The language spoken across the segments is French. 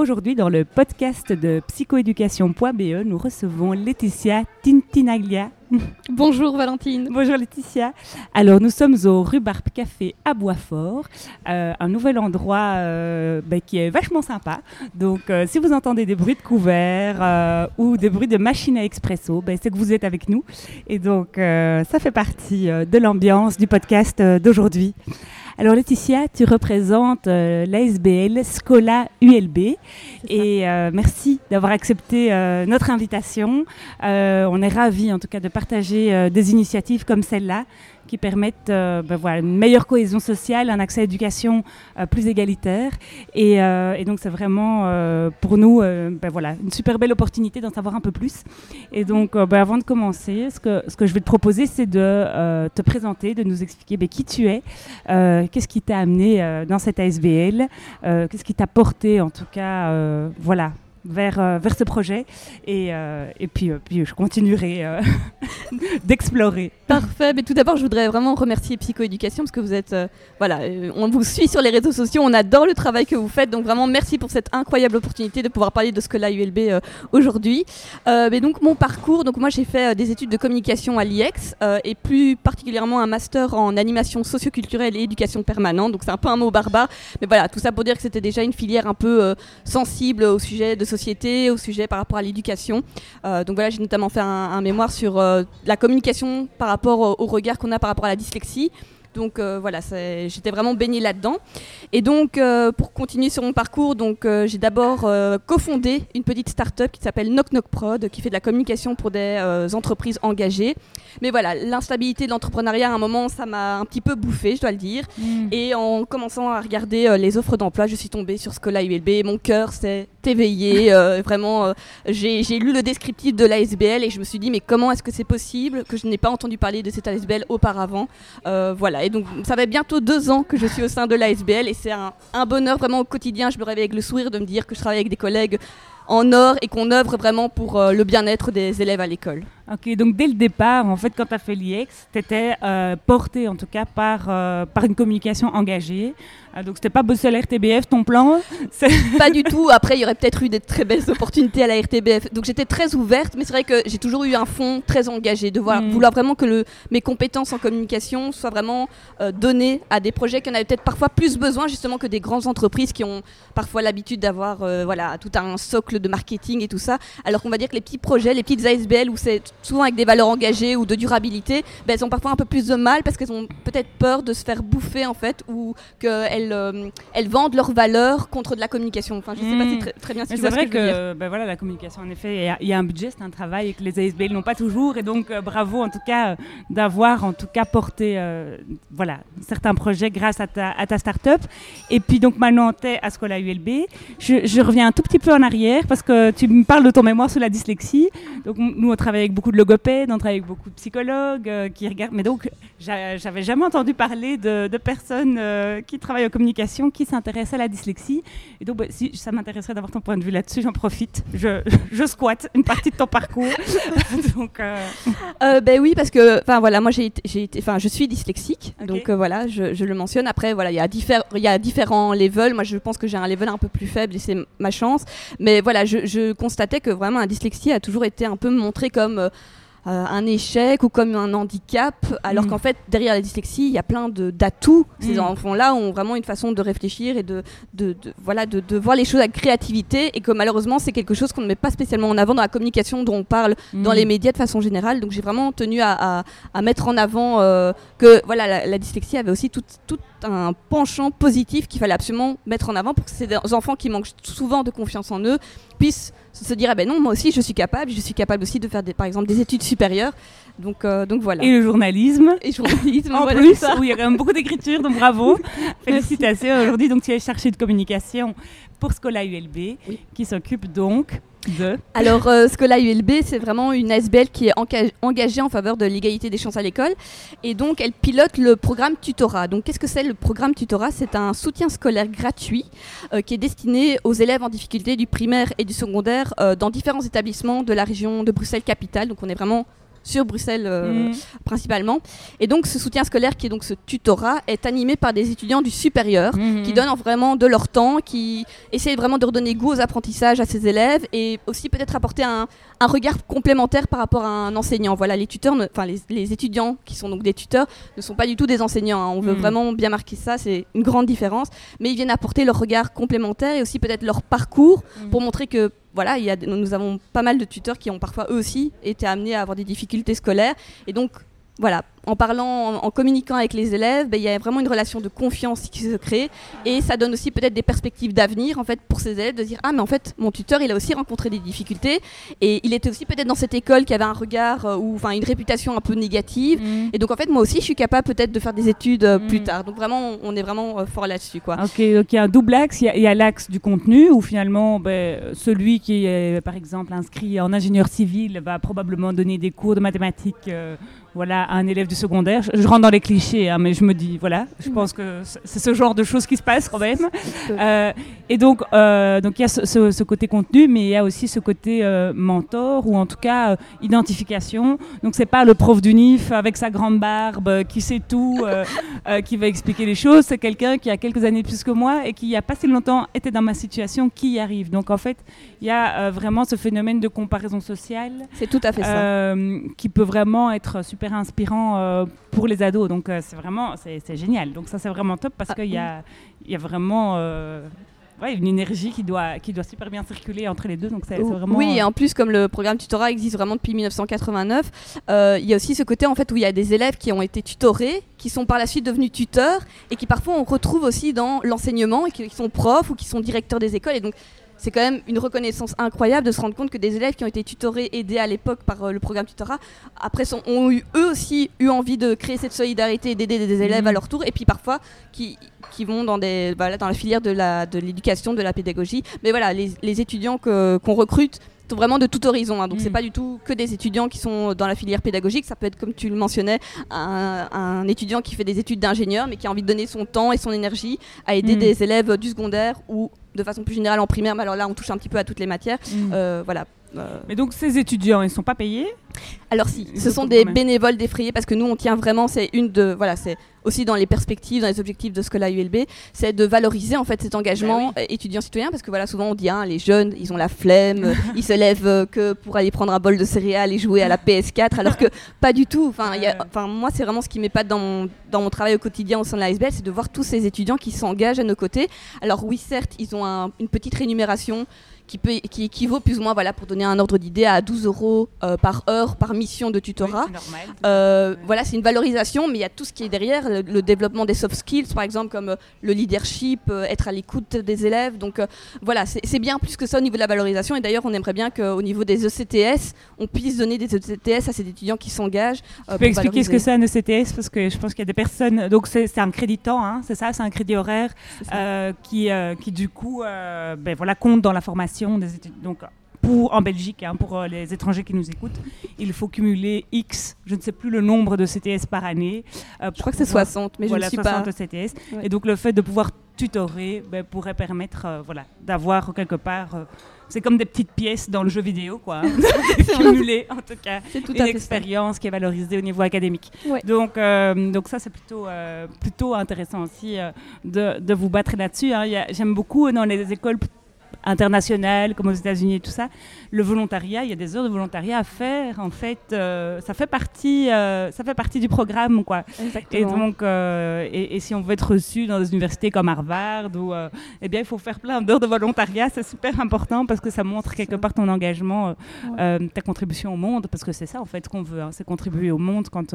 Aujourd'hui, dans le podcast de psychoéducation.be, nous recevons Laetitia Tintinaglia. Bonjour Valentine. Bonjour Laetitia. Alors, nous sommes au Rhubarbe Café à Boisfort, euh, un nouvel endroit euh, ben, qui est vachement sympa. Donc, euh, si vous entendez des bruits de couverts ou des bruits de machines à expresso, ben, c'est que vous êtes avec nous. Et donc, ça fait partie de l'ambiance du podcast d'aujourd'hui. Alors Laetitia, tu représentes euh, l'ASBL Scola ULB et euh, merci d'avoir accepté euh, notre invitation. on est ravis en tout cas de partager des initiatives comme celle-là qui permettent euh, ben voilà, une meilleure cohésion sociale, un accès à l'éducation euh, plus égalitaire. Et, euh, et donc c'est vraiment pour nous ben voilà, une super belle opportunité d'en savoir un peu plus. Et donc ben avant de commencer, ce que, ce que je vais te proposer, c'est de te présenter, de nous expliquer qui tu es, qu'est-ce qui t'a amené dans cette ASBL, qu'est-ce qui t'a porté en tout cas, voilà, vers, euh, vers ce projet. Et, euh, et puis, euh, puis je continuerai d'explorer. Parfait. Mais tout d'abord, je voudrais vraiment remercier Psychoéducation parce que vous êtes. voilà, on vous suit sur les réseaux sociaux. On adore le travail que vous faites. Donc, vraiment, merci pour cette incroyable opportunité de pouvoir parler de ce que la ULB aujourd'hui. mais donc, mon parcours. Donc, moi, j'ai fait des études de communication à l'IEX et plus particulièrement un master en animation socioculturelle et éducation permanente. Donc, c'est un peu un mot barbare. Mais voilà, tout ça pour dire que c'était déjà une filière un peu sensible au sujet de société, au sujet par rapport à l'éducation. Euh, donc voilà, j'ai notamment fait un, mémoire sur euh, la communication par rapport au, regard qu'on a par rapport à la dyslexie. Donc euh, voilà, j'étais vraiment baignée là-dedans. Et donc pour continuer sur mon parcours, donc j'ai d'abord cofondé une petite start-up qui s'appelle Knock Knock Prod, qui fait de la communication pour des entreprises engagées. Mais voilà, l'instabilité de l'entrepreneuriat, à un moment, ça m'a un petit peu bouffé, je dois le dire. Mm. Et en commençant à regarder les offres d'emploi, je suis tombée sur Scola ULB. Mon cœur s'est éveillé. Euh, vraiment, euh, j'ai lu le descriptif de l'ASBL et je me suis dit, mais comment est-ce que c'est possible que je n'ai pas entendu parler de cette ASBL auparavant Voilà, et donc ça fait bientôt deux ans que je suis au sein de l'ASBL et c'est un, bonheur vraiment au quotidien. Je me réveille avec le sourire de me dire que je travaille avec des collègues en or et qu'on œuvre vraiment pour le bien-être des élèves à l'école. Ok, donc dès le départ, en fait, quand tu as fait l'IEX, tu étais euh, porté en tout cas par, euh, par une communication engagée. Euh, donc c'était pas bosser à la RTBF ton plan Pas du tout. Après, il y aurait peut-être eu des très belles opportunités à la RTBF. Donc j'étais très ouverte, mais c'est vrai que j'ai toujours eu un fond très engagé, de voir, mm. vouloir vraiment que le, mes compétences en communication soient vraiment données à des projets qui en avaient peut-être parfois plus besoin justement que des grandes entreprises qui ont parfois l'habitude d'avoir voilà, tout un socle de marketing et tout ça. Alors qu'on va dire que les petits projets, les petites ASBL où c'est souvent avec des valeurs engagées ou de durabilité, ben, elles ont parfois un peu plus de mal parce qu'elles ont peut-être peur de se faire bouffer en fait ou qu'elles euh, elles vendent leurs valeurs contre de la communication. Enfin, je sais pas si hmm. très, très bien ce C'est vrai que, ben voilà, la communication, en effet, il y, a un budget, c'est un travail et que les ASBL n'ont pas toujours. Et donc, euh, bravo en tout cas euh, d'avoir en tout cas porté voilà, certains projets grâce à ta, à ta start-up. Et puis, donc maintenant, tu es à Scola ULB. Je, je, reviens un tout petit peu en arrière parce que tu me parles de ton mémoire sur la dyslexie. Donc, nous, on travaille avec beaucoup de logopèdes, on travaille avec beaucoup de psychologues euh, qui regardent. Mais donc, j'avais jamais entendu parler de, personnes euh, qui travaillent communication qui s'intéressent à la dyslexie. Et donc, bah, si ça m'intéresserait d'avoir ton point de vue là-dessus, j'en profite. Je, je, squatte une partie de ton parcours. donc, euh, ben oui, parce que, enfin voilà, moi j'ai été, enfin je suis dyslexique, donc voilà, je, je, le mentionne. Après, voilà, il y a il y a différents levels. Moi, je pense que j'ai un level un peu plus faible et c'est ma chance. Mais voilà, je, je, constatais que vraiment la dyslexie a toujours été un peu montrée comme euh, un échec ou comme un handicap, alors mm. qu'en fait, derrière la dyslexie, il y a plein d'atouts. Ces mm. enfants-là ont vraiment une façon de réfléchir et de, de, voilà, de, voir les choses avec créativité, et que malheureusement, c'est quelque chose qu'on ne met pas spécialement en avant dans la communication dont on parle dans mm. les médias de façon générale. Donc j'ai vraiment tenu à, à, mettre en avant euh, que voilà, la, dyslexie avait aussi tout, tout un penchant positif qu'il fallait absolument mettre en avant pour que ces enfants qui manquent souvent de confiance en eux puissent se dire ah ben non moi aussi je suis capable je suis capable aussi de faire des, par exemple des études supérieures Donc, euh, donc voilà. Et le journalisme. Et journalisme, en voilà, plus, ça. où il y a quand même beaucoup d'écriture, donc bravo. Félicitations. Aujourd'hui, donc tu es chargée de communication pour Scola ULB, qui s'occupe donc Alors, euh, Scola ULB, c'est vraiment une ASBL qui est engagée en faveur de l'égalité des chances à l'école. Et donc, elle pilote le programme Tutorat. Donc, qu'est-ce que c'est le programme Tutorat? C'est un soutien scolaire gratuit euh, qui est destiné aux élèves en difficulté du primaire et du secondaire euh, dans différents établissements de la région de Bruxelles-Capitale. Donc, on est vraiment sur Bruxelles euh, Mm. principalement. Et donc, ce soutien scolaire, qui est donc ce tutorat, est animé par des étudiants du supérieur Mhm. qui donnent vraiment de leur temps, qui essayent vraiment de redonner goût aux apprentissages à ces élèves et aussi peut-être apporter un, un regard complémentaire par rapport à un enseignant. Voilà, les tuteurs, enfin les, les étudiants qui sont donc des tuteurs ne sont pas du tout des enseignants. hein. On veut Mm. vraiment bien marquer ça, c'est une grande différence. Mais ils viennent apporter leur regard complémentaire et aussi peut-être leur parcours Mm. pour montrer que voilà, il y a, nous avons pas mal de tuteurs qui ont parfois eux aussi été amenés à avoir des difficultés scolaires. Et donc voilà, en parlant, en, communiquant avec les élèves, ben, il y a vraiment une relation de confiance qui se crée et ça donne aussi peut-être des perspectives d'avenir en fait pour ces élèves de dire ah mais en fait mon tuteur il a aussi rencontré des difficultés et il était aussi peut-être dans cette école qui avait un regard euh, ou enfin une réputation un peu négative Mhm. et donc en fait moi aussi je suis capable peut-être de faire des études euh, plus Mm. tard donc vraiment on- est vraiment euh, fort là-dessus quoi. Ok, donc il y a un double axe. Il y a- l'axe du contenu où finalement, ben, celui qui est par exemple inscrit en ingénieur civil va probablement donner des cours de mathématiques voilà, à un élève du secondaire. Je, je rentre dans les clichés, hein, mais je me dis, voilà, je pense que c'est- ce genre de choses qui se passent quand même. Euh, et donc, euh, donc il y a ce, ce- ce côté contenu, mais il y a aussi ce côté euh, mentor ou en tout cas identification. Donc c'est pas le prof d'unif avec sa grande barbe qui sait tout, qui va expliquer les choses. C'est quelqu'un qui a quelques années plus que moi et qui il y a pas si longtemps était dans ma situation qui y arrive. Donc en fait, il y a vraiment ce phénomène de comparaison sociale C'est tout à fait ça. qui peut vraiment être super inspirant euh, pour les ados. Donc euh, c'est vraiment c'est génial. Donc ça c'est vraiment top parce Ah, qu'il y a, y a vraiment euh, ouais, une énergie qui doit, qui doit super bien circuler entre les deux. Donc c'est vraiment... Oui, et en plus, comme le programme tutorat existe vraiment depuis 1989, euh, il y a aussi ce côté en fait où il y a des élèves qui ont été tutorés, qui sont par la suite devenus tuteurs, et qui parfois on retrouve aussi dans l'enseignement, et qui, qui sont profs ou qui sont directeurs des écoles. Et donc, c'est quand même une reconnaissance incroyable de se rendre compte que des élèves qui ont été tutorés, aidés à l'époque par euh, le programme tutorat, après sont- ont eu, eux aussi eu envie de créer cette solidarité et d'aider des élèves Mhm. à leur tour, et puis parfois qui, qui vont dans, des, voilà, dans la filière de l'éducation, de, la pédagogie. Mais voilà, les, les étudiants qu'on recrute vraiment de tout horizon. hein. donc c'est pas du tout que des étudiants qui sont dans la filière pédagogique. Ça peut être, comme tu le mentionnais, un, un étudiant qui fait des études d'ingénieur, mais qui a envie de donner son temps et son énergie à aider Mhm. des élèves du secondaire ou de façon plus générale en primaire. Mais alors là, on touche un petit peu à toutes les matières. Mm. Euh, voilà. Euh, Mais donc ces étudiants, ils sont pas payés? Alors si, ce sont des bénévoles défrayés parce que nous on tient vraiment, c'est une de, voilà, c'est aussi dans les perspectives, dans les objectifs de Scola ULB, c'est de valoriser en fait cet engagement Bah euh, étudiant-citoyen parce que voilà, souvent on dit hein, les jeunes, ils ont la flemme, euh, ils se lèvent que pour aller prendre un bol de céréales et jouer à la PS4, alors que pas du tout. Enfin, il y a- Ouais. enfin moi c'est vraiment ce qui m'épate dans mon, dans mon travail au quotidien au sein de la SBL, c'est de voir tous ces étudiants qui s'engagent à nos côtés. Alors oui, certes, ils ont un- une petite rémunération qui, peut, qui équivaut plus ou moins, voilà, pour donner un ordre d'idée, à 12 euros euh, par heure par mission de tutorat. Oui, c'est normal. Euh, Ouais. Voilà, c'est une valorisation, mais il y a tout ce qui est derrière, le, le développement des soft skills, par exemple, comme euh, le leadership, être à l'écoute des élèves. Donc euh, voilà, c'est bien plus que ça au niveau de la valorisation. Et d'ailleurs, on aimerait bien qu'au niveau des ECTS, on puisse donner des ECTS à ces étudiants qui s'engagent. euh, Tu peux expliquer ce que c'est un ECTS parce que je pense qu'il y a des personnes. Donc c'est un crédit temps, hein, c'est ça, c'est un crédit horaire euh, qui, euh, qui du coup, euh, ben voilà, compte dans la formation des étudiants. Donc pour en Belgique, hein, pour euh, les étrangers qui nous écoutent, il faut cumuler X, je ne sais plus le nombre de CTS par année. euh, Je crois que c'est pour pouvoir- 60, mais voilà, je ne suis 60 pas. CTS. Ouais. Et donc le fait de pouvoir tutorer ben, pourrait permettre euh, voilà, d'avoir quelque part. euh, c'est comme des petites pièces dans le jeu vidéo, quoi. hein. Cumuler, en tout cas C'est tout une expérience qui est valorisée au niveau académique. Ouais. Donc, euh, donc ça, c'est plutôt, euh, plutôt intéressant aussi euh, de, de vous battre là-dessus. hein. J'aime beaucoup dans les écoles internationales, comme aux États-Unis et tout ça, le volontariat. Il y a des heures de volontariat à faire. En fait, euh, ça fait partie, euh, ça fait partie du programme, quoi. Et donc, euh, et, et si on veut être reçu dans des universités comme Harvard, ou, eh bien, il faut faire plein d'heures de volontariat. C'est super important parce que ça montre quelque ça. part ton engagement, Ouais. ta contribution au monde, parce que c'est ça en fait qu'on veut, hein, c'est contribuer au monde quand,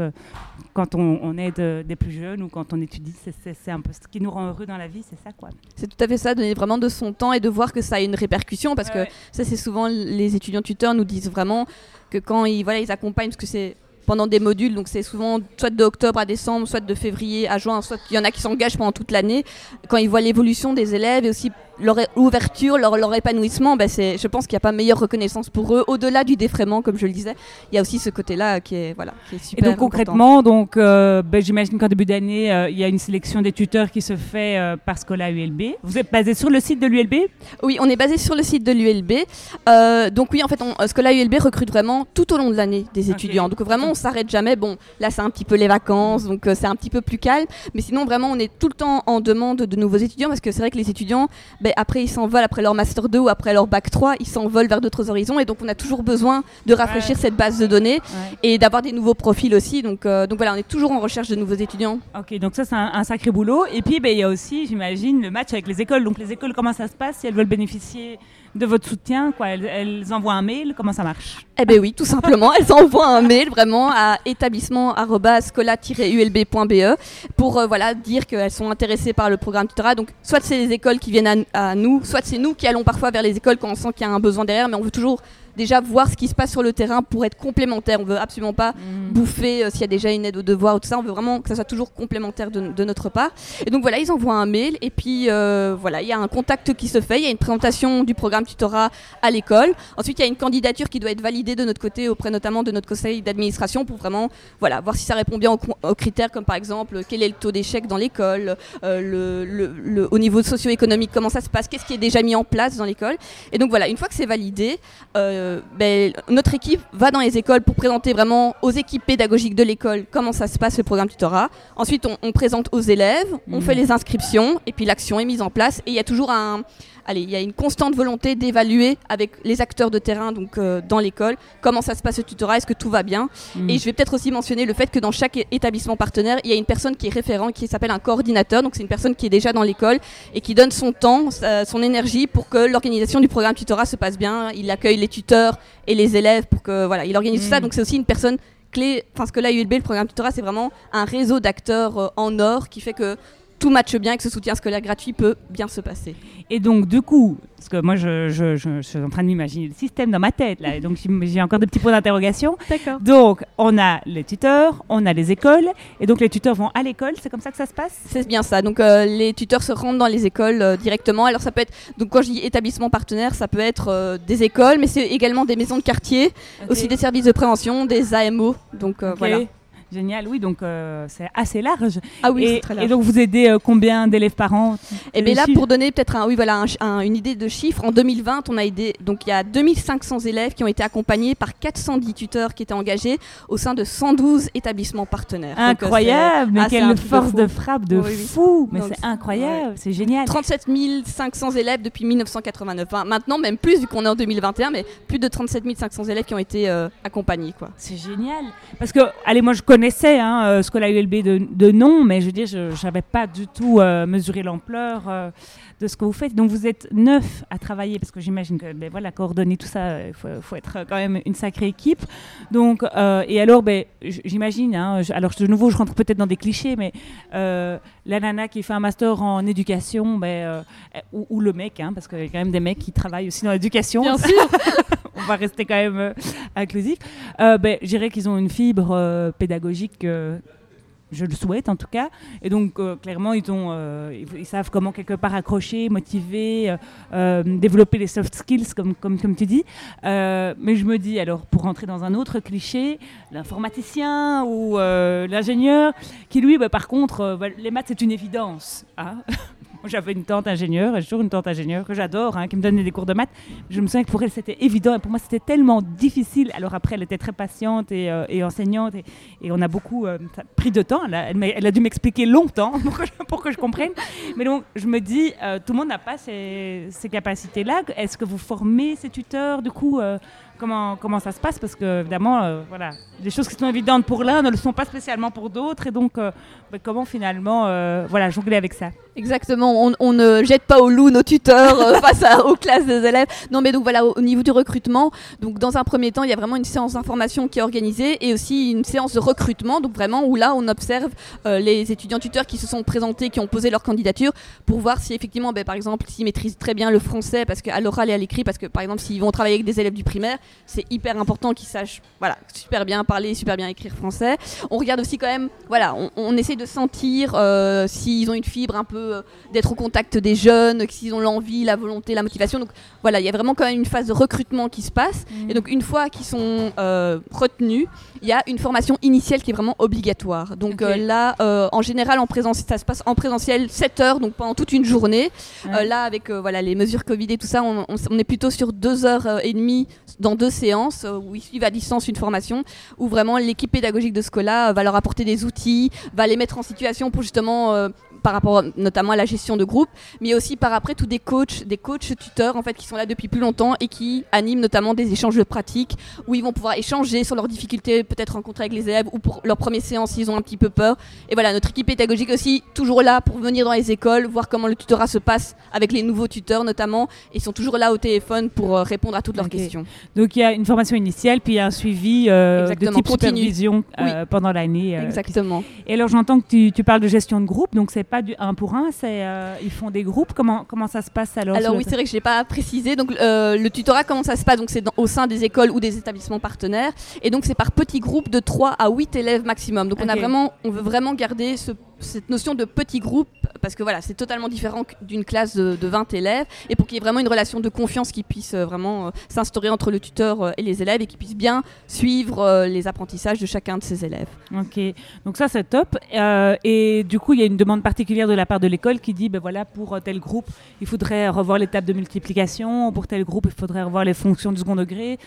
quand on, on aide des plus jeunes ou quand on étudie. C'est un peu ce qui nous rend heureux dans la vie, c'est ça quoi. C'est tout à fait ça, donner vraiment de son temps et de voir que ça a une répercussion parce que ça c'est souvent les étudiants tuteurs nous disent vraiment que quand ils voilà ils accompagnent parce que c'est pendant des modules, donc c'est souvent soit de octobre à décembre, soit de février à juin, soit il y en a qui s'engagent pendant toute l'année. Quand ils voient l'évolution des élèves et aussi leur ouverture, leur, leur épanouissement, ben c'est, je pense qu'il n'y a pas meilleure reconnaissance pour eux. Au-delà du défraiement, comme je le disais, il y a aussi ce côté-là qui est, voilà, qui est super. Et donc concrètement, donc, euh, ben, j'imagine qu'en début d'année, euh, il y a une sélection des tuteurs qui se fait euh, par Scola ULB. Vous êtes basé sur le site de l'ULB Oui, on est basé sur le site de l'ULB. Donc oui, en fait, on, Scola ULB recrute vraiment tout au long de l'année des Ok. étudiants. Donc vraiment, on s'arrête jamais. Bon, là, c'est un petit peu les vacances, donc c'est un petit peu plus calme. Mais sinon, vraiment, on est tout le temps en demande de nouveaux étudiants parce que c'est vrai que les étudiants, ben, après, ils s'envolent après leur master 2 ou après leur bac 3, ils s'envolent vers d'autres horizons et donc on a toujours besoin de rafraîchir Ouais. cette base de données Ouais. et d'avoir des nouveaux profils aussi. Donc, euh, donc voilà, on est toujours en recherche de nouveaux étudiants. Ok, donc ça c'est un, un sacré boulot. Et puis ben, il y a aussi, j'imagine, le match avec les écoles. Donc les écoles, comment ça se passe? Si elles veulent bénéficier de votre soutien quoi, elles, envoient un mail, comment ça marche? Eh bien oui, tout simplement. Elles envoient un mail vraiment à établissement-scola-ulb.be pour euh, voilà, dire qu'elles sont intéressées par le programme tutorat. Donc soit c'est les écoles qui viennent à nous, soit c'est nous qui allons parfois vers les écoles quand on sent qu'il y a un besoin derrière, mais on veut toujours déjà voir ce qui se passe sur le terrain pour être complémentaire. On veut absolument pas bouffer euh, s'il y a déjà une aide aux devoirs ou tout ça. On veut vraiment que ça soit toujours complémentaire de, de notre part. Et donc voilà, ils envoient un mail et puis euh, voilà, il y a un contact qui se fait. Il y a une présentation du programme tutorat à l'école. Ensuite, il y a une candidature qui doit être validée de notre côté auprès notamment de notre conseil d'administration pour vraiment voilà, voir si ça répond bien aux, critères comme par exemple quel est le taux d'échec dans l'école, euh, le, le- le- au niveau socio-économique, comment ça se passe, qu'est-ce qui est déjà mis en place dans l'école. Et donc voilà, une fois que c'est validé, euh, ben, notre équipe va dans les écoles pour présenter vraiment aux équipes pédagogiques de l'école comment ça se passe le programme tutorat. Ensuite, on, on présente aux élèves, on Mhm. fait les inscriptions et puis l'action est mise en place. Et il y a toujours un, allez, il y a une constante volonté d'évaluer avec les acteurs de terrain donc euh, dans l'école comment ça se passe le tutorat, est-ce que tout va bien? Mm. Et je vais peut-être aussi mentionner le fait que dans chaque établissement partenaire, il y a une personne qui est référent, qui s'appelle un coordinateur. Donc c'est une personne qui est déjà dans l'école et qui donne son temps, son énergie pour que l'organisation du programme tutorat se passe bien. Il accueille les tuteurs et les élèves pour que voilà, il organise tout ça. Mm. Donc c'est aussi une personne clé. Enfin, ce que là, ULB, le programme tutorat, c'est vraiment un réseau d'acteurs euh, en or qui fait que tout matche bien et que ce soutien scolaire gratuit peut bien se passer. Et donc, du coup, parce que moi, je, je- je- je suis en train de m'imaginer le système dans ma tête, là, et donc j'ai- encore des petits points d'interrogation. D'accord. Donc, on a les tuteurs, on a les écoles, et donc les tuteurs vont à l'école, c'est comme ça que ça se passe? C'est bien ça. Donc euh, les tuteurs se rendent dans les écoles euh, directement. Alors ça peut être, donc quand je dis établissement partenaire, ça peut être euh, des écoles, mais c'est également des maisons de quartier, aussi des services de prévention, des AMO. Donc voilà. Génial, oui, donc euh, c'est assez large. Ah oui, et, c'est très large. et donc, vous aidez euh, combien d'élèves par an? Et les bien là, chiffres pour donner peut-être un, oui, voilà, un ch- un- une idée de chiffres, en 2020, on a aidé, donc il y a 2500 élèves qui ont été accompagnés par 410 tuteurs qui étaient engagés au sein de 112 établissements partenaires. Donc, euh, Incroyable, mais quelle de force de frappe de Oui, oui. fou Mais c'est incroyable, c'est génial. c'est 37 500 élèves depuis 1989. Enfin, maintenant, même plus, vu qu'on est en 2021, mais plus de 37 500 élèves qui ont été euh, accompagnés. Quoi. C'est génial. Parce que, allez, moi je connaissais hein, euh, Scola ULB de, de nom, mais je veux dire, je n'avais pas du tout euh, mesuré l'ampleur euh, de ce que vous faites. Donc vous êtes neuf à travailler, parce que j'imagine que, ben, voilà, coordonner tout ça, il faut, faut être quand même une sacrée équipe. Donc, euh, et alors, ben, j'imagine, hein, alors de nouveau, je rentre peut-être dans des clichés, mais la nana qui fait un master en éducation, ben, ou, ou le mec, hein, parce qu'il y a quand même des mecs qui travaillent aussi dans l'éducation. Bien sûr. on va rester quand même euh, inclusif. Euh, ben, je dirais qu'ils ont une fibre euh, pédagogique, je le souhaite en tout cas. Et donc, clairement, ils, ont, ils, savent comment quelque part accrocher, motiver, développer les soft skills, comme, comme, tu dis. Mais je me dis, alors, pour rentrer dans un autre cliché, l'informaticien ou l'ingénieur, qui lui, ben, par contre, ben, les maths, c'est une évidence. hein. J'avais une tante ingénieure, toujours une tante ingénieure que j'adore, hein, qui me donnait des cours de maths. Je me souviens que pour elle, c'était évident. Et pour moi, c'était tellement difficile. Alors après, elle était très patiente et, euh, enseignante. Et, on a beaucoup euh, pris de temps. Elle a, dû m'expliquer longtemps pour que, je, comprenne. Mais donc, je me dis, euh, tout le monde n'a pas ces, ces capacités-là. Est-ce que vous formez ces tuteurs Du coup, comment, ça se passe Parce que, évidemment, euh, voilà, des choses qui sont évidentes pour l'un ne le sont pas spécialement pour d'autres. Et donc, euh, bah, comment finalement euh, voilà, jongler avec ça? Exactement, on, ne jette pas au loup nos tuteurs face aux classes des élèves. Non, mais donc voilà, au, au niveau du recrutement, donc dans un premier temps, il y a vraiment une séance d'information qui est organisée et aussi une séance de recrutement, donc vraiment où là on observe les étudiants tuteurs qui se sont présentés, qui ont posé leur candidature pour voir si effectivement, ben, par exemple, s'ils maîtrisent très bien le français parce qu'à l'oral et à l'écrit, parce que par exemple, s'ils vont travailler avec des élèves du primaire, c'est hyper important qu'ils sachent voilà, super bien parler, super bien écrire français. On regarde aussi quand même, voilà, on, on essaie de sentir euh, s'ils ont une fibre un peu euh, d'être au contact des jeunes, s'ils ont l'envie, la volonté, la motivation. Donc voilà, il y a vraiment quand même une phase de recrutement qui se passe. Mhm. Et donc une fois qu'ils sont euh, retenus, il y a une formation initiale qui est vraiment obligatoire. Donc là, en général, en présentiel, ça se passe en présentiel 7 heures, donc pendant toute une journée. Ouais. Là, avec voilà, les mesures Covid et tout ça, on, on s- on est plutôt sur 2 heures et demie dans deux séances euh, où ils suivent à distance une formation où vraiment l'équipe pédagogique de Scola euh, va leur apporter des outils, va les mettre en situation pour justement euh, par rapport notamment à la gestion de groupe, mais aussi par après tous des coachs, des coachs tuteurs en fait qui sont là depuis plus longtemps et qui animent notamment des échanges de pratiques où ils vont pouvoir échanger sur leurs difficultés peut-être rencontrées avec les élèves ou pour leur première séance s'ils ont un petit peu peur. Et voilà, notre équipe pédagogique aussi toujours là pour venir dans les écoles, voir comment le tutorat se passe avec les nouveaux tuteurs notamment, ils sont toujours là au téléphone pour euh, répondre à toutes leurs questions. Donc il y a une formation initiale, puis il y a un suivi euh, de type continu. supervision euh, pendant l'année. euh, Exactement. Et alors j'entends que tu, tu parles de gestion de groupe, donc c'est pas du un pour un, c'est euh, ils font des groupes. Comment comment ça se passe alors Alors oui, c'est vrai que je n'ai pas précisé. Donc euh, le tutorat, comment ça se passe? Donc c'est au sein des écoles ou des établissements partenaires, et donc c'est par petits groupes de 3 à 8 élèves maximum. Donc on a vraiment, on veut vraiment garder ce- cette notion de petit groupe parce que voilà, c'est totalement différent d'une classe de, de 20 élèves, et pour qu'il y ait vraiment une relation de confiance qui puisse euh, vraiment euh, s'instaurer entre le tuteur euh, et les élèves, et qui puisse bien suivre les apprentissages de chacun de ces élèves. Ok, donc ça c'est top. Et du coup, il y a une demande particulière de la part de l'école qui dit, ben voilà, pour tel groupe, il faudrait revoir les tables de multiplication. Pour tel groupe, il faudrait revoir les fonctions du second degré.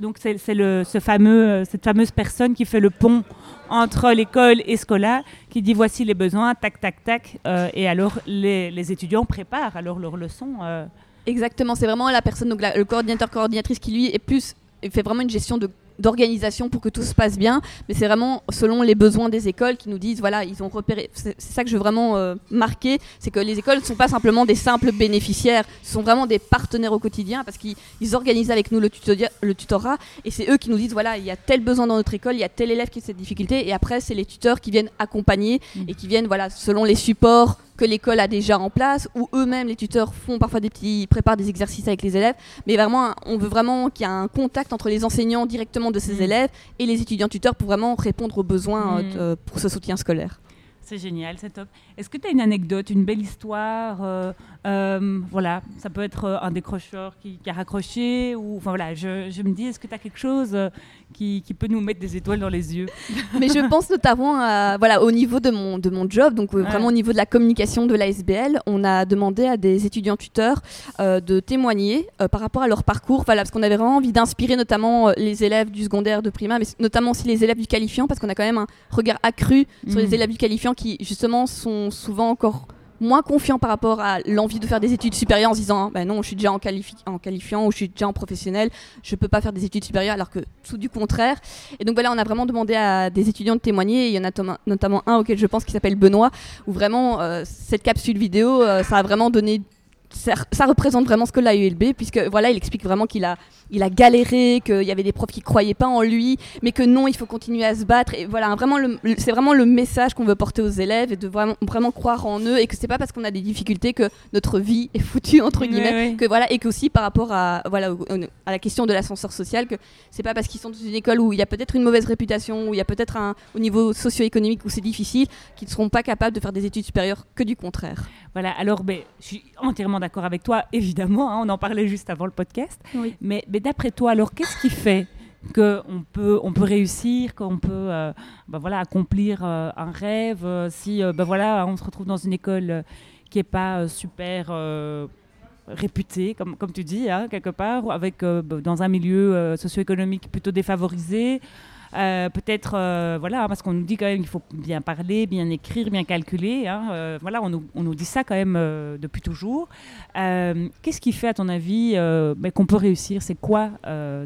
Donc c'est ce fameux cette fameuse personne qui fait le pont entre l'école et Scola, qui dit voici les besoins, tac tac tac, euh, et alors les, les étudiants préparent alors leurs leçons. euh, Exactement, c'est vraiment la personne, donc le coordinateur, coordinatrice qui lui est plus, fait vraiment une gestion de d'organisation pour que tout se passe bien, mais c'est vraiment selon les besoins des écoles qui nous disent voilà ils ont repéré. C'est ça que je veux vraiment euh, marquer, c'est que les écoles ne sont pas simplement des simples bénéficiaires, ce sont vraiment des partenaires au quotidien parce qu'ils ils organisent avec nous le, tutoria- le tutorat et c'est eux qui nous disent voilà il y a tel besoin dans notre école, il y a tel élève qui a cette difficulté et après c'est les tuteurs qui viennent accompagner Mhm. et qui viennent voilà selon les supports que l'école a déjà en place ou eux-mêmes les tuteurs font parfois des petits préparent des exercices avec les élèves mais vraiment on veut vraiment qu'il y ait un contact entre les enseignants directement de ces Mhm. élèves et les étudiants tuteurs pour vraiment répondre aux besoins euh, de- pour ce soutien scolaire. C'est génial, c'est top. Est-ce que tu as une anecdote, une belle histoire euh, euh, Voilà, ça peut être euh, un décrocheur qui, qui a raccroché, ou enfin voilà, je, je me dis, est-ce que tu as quelque chose euh, qui, qui peut nous mettre des étoiles dans les yeux? Mais je pense notamment à, voilà, au niveau de mon, de mon job, donc euh, Ouais. vraiment au niveau de la communication de l'ASBL, on a demandé à des étudiants tuteurs euh, de témoigner par rapport à leur parcours, voilà, parce qu'on avait vraiment envie d'inspirer notamment les élèves du secondaire, de primaire, mais notamment aussi les élèves du qualifiant, parce qu'on a quand même un regard accru sur Mhm. les élèves du qualifiant qui justement sont souvent encore moins confiants par rapport à l'envie de faire des études supérieures en se disant bah non je suis déjà en, qualifi- en qualifiant ou je suis déjà en professionnel je peux pas faire des études supérieures alors que tout du contraire. Et donc voilà on a vraiment demandé à des étudiants de témoigner. Il y en a notamment un auquel je pense qui s'appelle Benoît où vraiment euh, cette capsule vidéo euh, ça a vraiment donné ça, ça représente vraiment ce que l'a ULB puisque voilà il explique vraiment qu'il a il a galéré qu'il y avait des profs qui croyaient pas en lui mais que non il faut continuer à se battre. Et voilà vraiment c'est vraiment le message qu'on veut porter aux élèves et de vraiment vraiment croire en eux et que c'est pas parce qu'on a des difficultés que notre vie est foutue entre guillemets que voilà et qu'aussi par rapport à voilà au- à la question de l'ascenseur social que c'est pas parce qu'ils sont dans une école où il y a peut-être une mauvaise réputation où il y a peut-être un au niveau socio-économique où c'est difficile qu'ils ne seront pas capables de faire des études supérieures que du contraire. Voilà, alors ben, je suis entièrement d'accord avec toi, évidemment, hein, on en parlait juste avant le podcast. Oui. Mais, mais d'après toi, alors qu'est-ce qui fait qu'on peut, on peut réussir, qu'on peut euh, ben voilà, accomplir euh, un rêve euh, si euh, ben voilà, on se retrouve dans une école qui n'est pas super réputée, comme, comme tu dis, hein, quelque part, avec, ben, dans un milieu socio-économique plutôt défavorisé euh, peut-être, euh, voilà, parce qu'on nous dit quand même qu'il faut bien parler, bien écrire, bien calculer. hein, euh, voilà, on nous, on nous dit ça quand même depuis toujours. Qu'est-ce qui fait, à ton avis, ben, qu'on peut réussir? C'est quoi,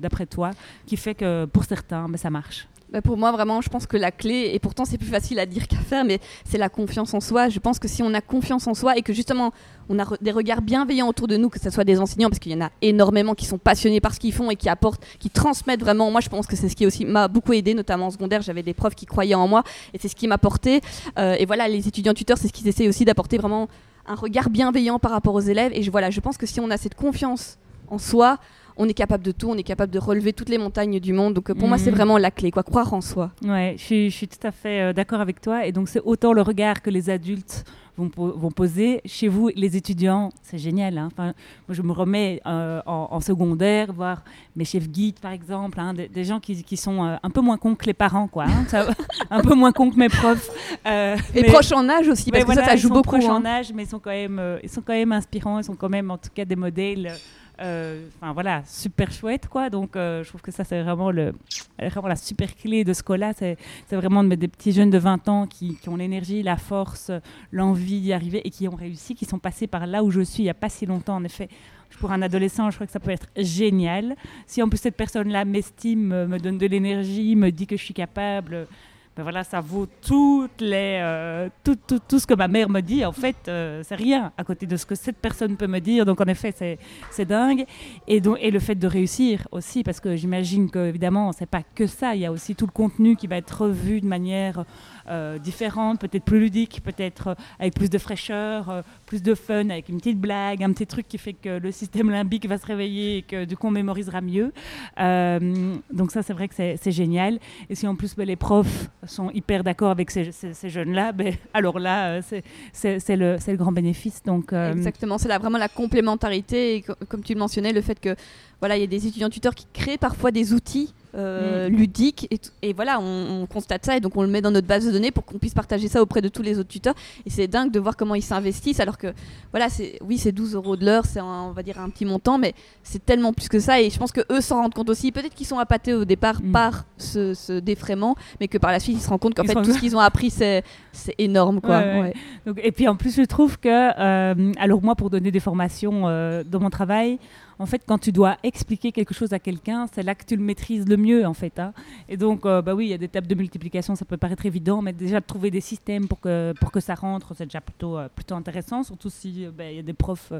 d'après toi, qui fait que pour certains, ben, ça marche? Bah, pour moi, vraiment, je pense que la clé, et pourtant c'est plus facile à dire qu'à faire, mais c'est la confiance en soi. Je pense que si on a confiance en soi et que justement on a des regards bienveillants autour de nous, que ce soit des enseignants, parce qu'il y en a énormément qui sont passionnés par ce qu'ils font et qui apportent, qui transmettent vraiment. Moi, je pense que c'est ce qui aussi m'a beaucoup aidé, notamment en secondaire. J'avais des profs qui croyaient en moi et c'est ce qui m'a porté. Euh, et voilà, les étudiants tuteurs, c'est ce qu'ils essaient aussi d'apporter vraiment un regard bienveillant par rapport aux élèves. Et je, voilà, je pense que si on a cette confiance en soi, on est capable de tout, on est capable de relever toutes les montagnes du monde. Donc pour moi, c'est Mhm. vraiment la clé, quoi, croire en soi. Ouais, je suis, je suis tout à fait euh, d'accord avec toi. Et donc, c'est autant le regard que les adultes vont, po- vont poser. Chez vous, les étudiants, c'est génial. hein. Enfin, moi, je me remets euh, en, en secondaire, voir mes chefs guides, par exemple, hein, des, des gens qui, qui sont euh, un peu moins cons que les parents, quoi. hein. Ça- un peu moins cons que mes profs. Euh, Et mais- proches en âge aussi, parce mais que voilà, ça, ça ils joue sont beaucoup. proches en âge, mais ils sont quand même, euh, ils sont quand même inspirants. Ils sont quand même, en tout cas, des modèles. Euh, Enfin voilà, super chouette quoi. Donc euh, je trouve que ça c'est vraiment le, vraiment la super clé de ce cas-là. C'est vraiment de mettre des petits jeunes de 20 ans qui, qui ont l'énergie, la force, l'envie d'y arriver et qui ont réussi, qui sont passés par là où je suis il n'y a pas si longtemps en effet. Pour un adolescent, je crois que ça peut être génial. Si en plus cette personne-là m'estime, me donne de l'énergie, me dit que je suis capable, ben voilà, ça vaut toutes les, euh, tout, ce que ma mère me dit. En fait, euh, c'est rien à côté de ce que cette personne peut me dire. Donc, en effet, c'est, dingue. Et, et le fait de réussir aussi, parce que j'imagine que, évidemment, c'est pas que ça. Il y a aussi tout le contenu qui va être revu de manière euh, différente, peut-être plus ludique, peut-être euh, avec plus de fraîcheur, euh, plus de fun, avec une petite blague, un petit truc qui fait que le système limbique va se réveiller et que, du coup, on mémorisera mieux. Donc, ça, c'est vrai que c'est, génial. Et si en plus ben, les profs sont hyper d'accord avec ces, jeunes-là, ben, alors là, c'est, le, grand bénéfice. Donc, Exactement, c'est vraiment la complémentarité et co- comme tu le mentionnais, le fait que voilà, il y a des étudiants tuteurs qui créent parfois des outils euh, Mm. ludiques et, voilà, on, on constate ça et donc on le met dans notre base de données pour qu'on puisse partager ça auprès de tous les autres tuteurs et c'est dingue de voir comment ils s'investissent alors que voilà, c'est oui, c'est 12 euros de l'heure, c'est on va dire un petit montant mais c'est tellement plus que ça et je pense que eux s'en rendent compte aussi, peut-être qu'ils sont appâtés au départ Mm. par ce, ce défraiement mais que par la suite ils se rendent compte qu'en fait tout ce qu'ils ont appris c'est c'est énorme quoi. Ouais, ouais. Ouais. Donc, et puis en plus, je trouve que, euh, alors moi, pour donner des formations euh, dans mon travail, en fait, quand tu dois expliquer quelque chose à quelqu'un, c'est là que tu le maîtrises le mieux, en fait. hein. Et donc, euh, bah oui, il y a des tables de multiplication, ça peut paraître évident, mais déjà de trouver des systèmes pour que, pour que ça rentre, c'est déjà plutôt, euh, plutôt intéressant, surtout si euh, bah, il y a des profs,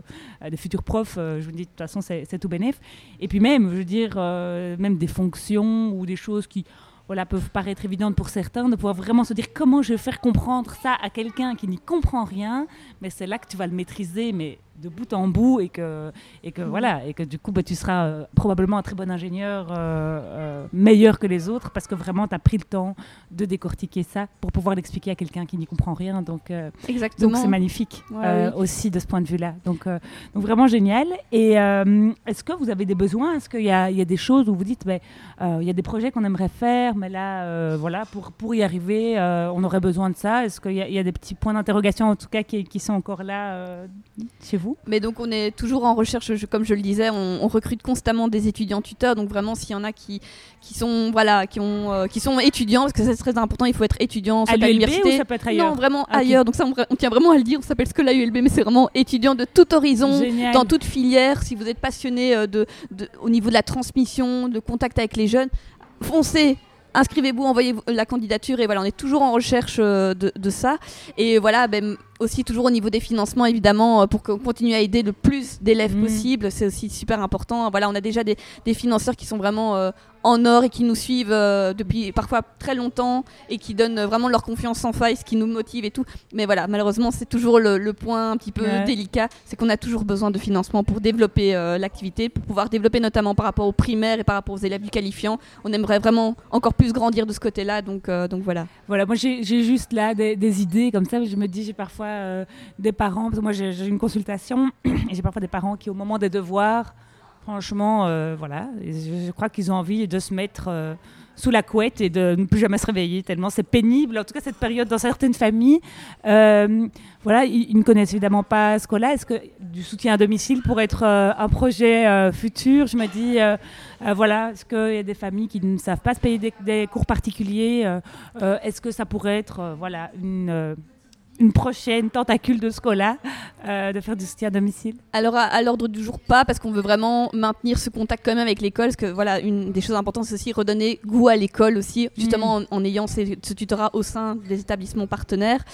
des futurs profs, je vous dis, de toute façon, c'est tout bénef. Et puis même, je veux dire, même des fonctions ou des choses qui voilà, peuvent paraître évidentes pour certains, de pouvoir vraiment se dire comment je vais faire comprendre ça à quelqu'un qui n'y comprend rien, mais c'est là que tu vas le maîtriser, mais de bout en bout, et que, et que, voilà, et que du coup, bah, tu seras euh, probablement un très bon ingénieur, euh, euh, meilleur que les autres, parce que vraiment, tu as pris le temps de décortiquer ça pour pouvoir l'expliquer à quelqu'un qui n'y comprend rien. Donc, Exactement. donc c'est magnifique Ouais, oui. aussi de ce point de vue-là. Donc, donc vraiment génial. Et est-ce que vous avez des besoins? Est-ce qu'il y, a- il y a des choses où vous dites, ben, il y a des projets qu'on aimerait faire, mais là, voilà, pour, pour y arriver, on aurait besoin de ça? Est-ce qu'il y, a- il y a des petits points d'interrogation, en tout cas, qui, qui sont encore là chez vous? Mais donc on est toujours en recherche, je- comme je le disais, on, on recrute constamment des étudiants tuteurs. Donc vraiment, s'il y en a qui, qui sont voilà, qui ont, euh, qui sont étudiants, parce que ça, c'est très important, il faut être étudiant soit À à l'université. ça peut être ailleurs Non, vraiment Ah, ailleurs. Donc ça, on, on tient vraiment à le dire. On s'appelle Scola ULB, mais c'est vraiment étudiant de tout horizon. Génial. Dans toute filière, si vous êtes passionné euh, de, de- au niveau de la transmission, de contact avec les jeunes, foncez, inscrivez-vous, envoyez la candidature et voilà, on est toujours en recherche euh, de, de ça. Et voilà, ben, aussi toujours au niveau des financements évidemment euh, pour qu'on continue à aider le plus d'élèves Mhm. possible, c'est aussi super important. Voilà, on a déjà des, des financeurs qui sont vraiment euh, en or et qui nous suivent euh, depuis parfois très longtemps et qui donnent vraiment leur confiance sans faille, ce qui nous motive et tout. Mais voilà, malheureusement, c'est toujours le, le point un petit peu Ouais. délicat, c'est qu'on a toujours besoin de financement pour développer euh, l'activité, pour pouvoir développer notamment par rapport aux primaires et par rapport aux élèves du qualifiant. On aimerait vraiment encore plus grandir de ce côté-là, donc, euh, donc voilà. Voilà, moi j'ai juste là des, des idées comme ça. Je me dis, j'ai parfois des parents, parce que moi j'ai une consultation, et j'ai parfois des parents qui, au moment des devoirs, franchement, euh, voilà, je, crois qu'ils ont envie de se mettre euh, sous la couette et de ne plus jamais se réveiller, tellement c'est pénible. En tout cas, cette période dans certaines familles, euh, voilà, ils, ne connaissent évidemment pas ce là Est-ce que du soutien à domicile pourrait être un projet futur? Je me dis, voilà, est-ce qu'il y a des familles qui ne savent pas se payer des, des cours particuliers? Est-ce que ça pourrait être, voilà, une, une prochaine tentacule de Scola euh, de faire du soutien à domicile Alors à, à l'ordre du jour pas parce qu'on veut vraiment maintenir ce contact quand même avec l'école parce que voilà une des choses importantes c'est aussi redonner goût à l'école aussi justement en, en ayant ces- ce tutorat au sein des établissements partenaires.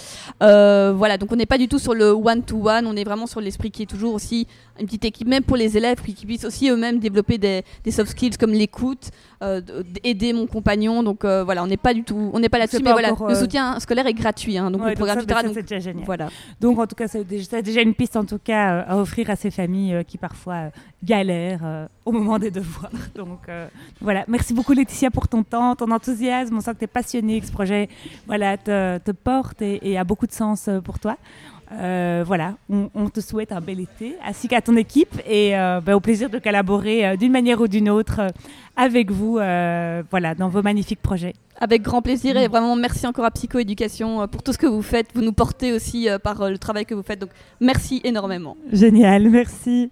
Euh, voilà donc on n'est pas du tout sur le one to one, on est vraiment sur l'esprit qui est toujours aussi une petite équipe même pour les élèves puis qui puissent aussi eux-mêmes développer des, des soft skills comme l'écoute, euh, aider mon compagnon donc euh, voilà on n'est pas du tout on n'est pas là-dessus mais voilà le euh, soutien scolaire est gratuit hein, donc Ouais, le programme ça, tutorat ben, donc déjà génial. Voilà. Donc, en tout cas, c'est déjà, une piste en tout cas à offrir à ces familles qui parfois galèrent au moment des devoirs. Donc, voilà. Merci beaucoup, Laetitia, pour ton temps, ton enthousiasme. On sent que tu es passionnée, que ce projet voilà, te, te porte et, et a beaucoup de sens pour toi. Euh, voilà, on, on te souhaite un bel été, ainsi qu'à ton équipe, et euh, ben, au plaisir de collaborer euh, d'une manière ou d'une autre avec vous voilà, dans vos magnifiques projets. Avec grand plaisir et vraiment merci encore à Psychoéducation pour tout ce que vous faites. Vous nous portez aussi par le travail que vous faites. Donc merci énormément. Génial, merci.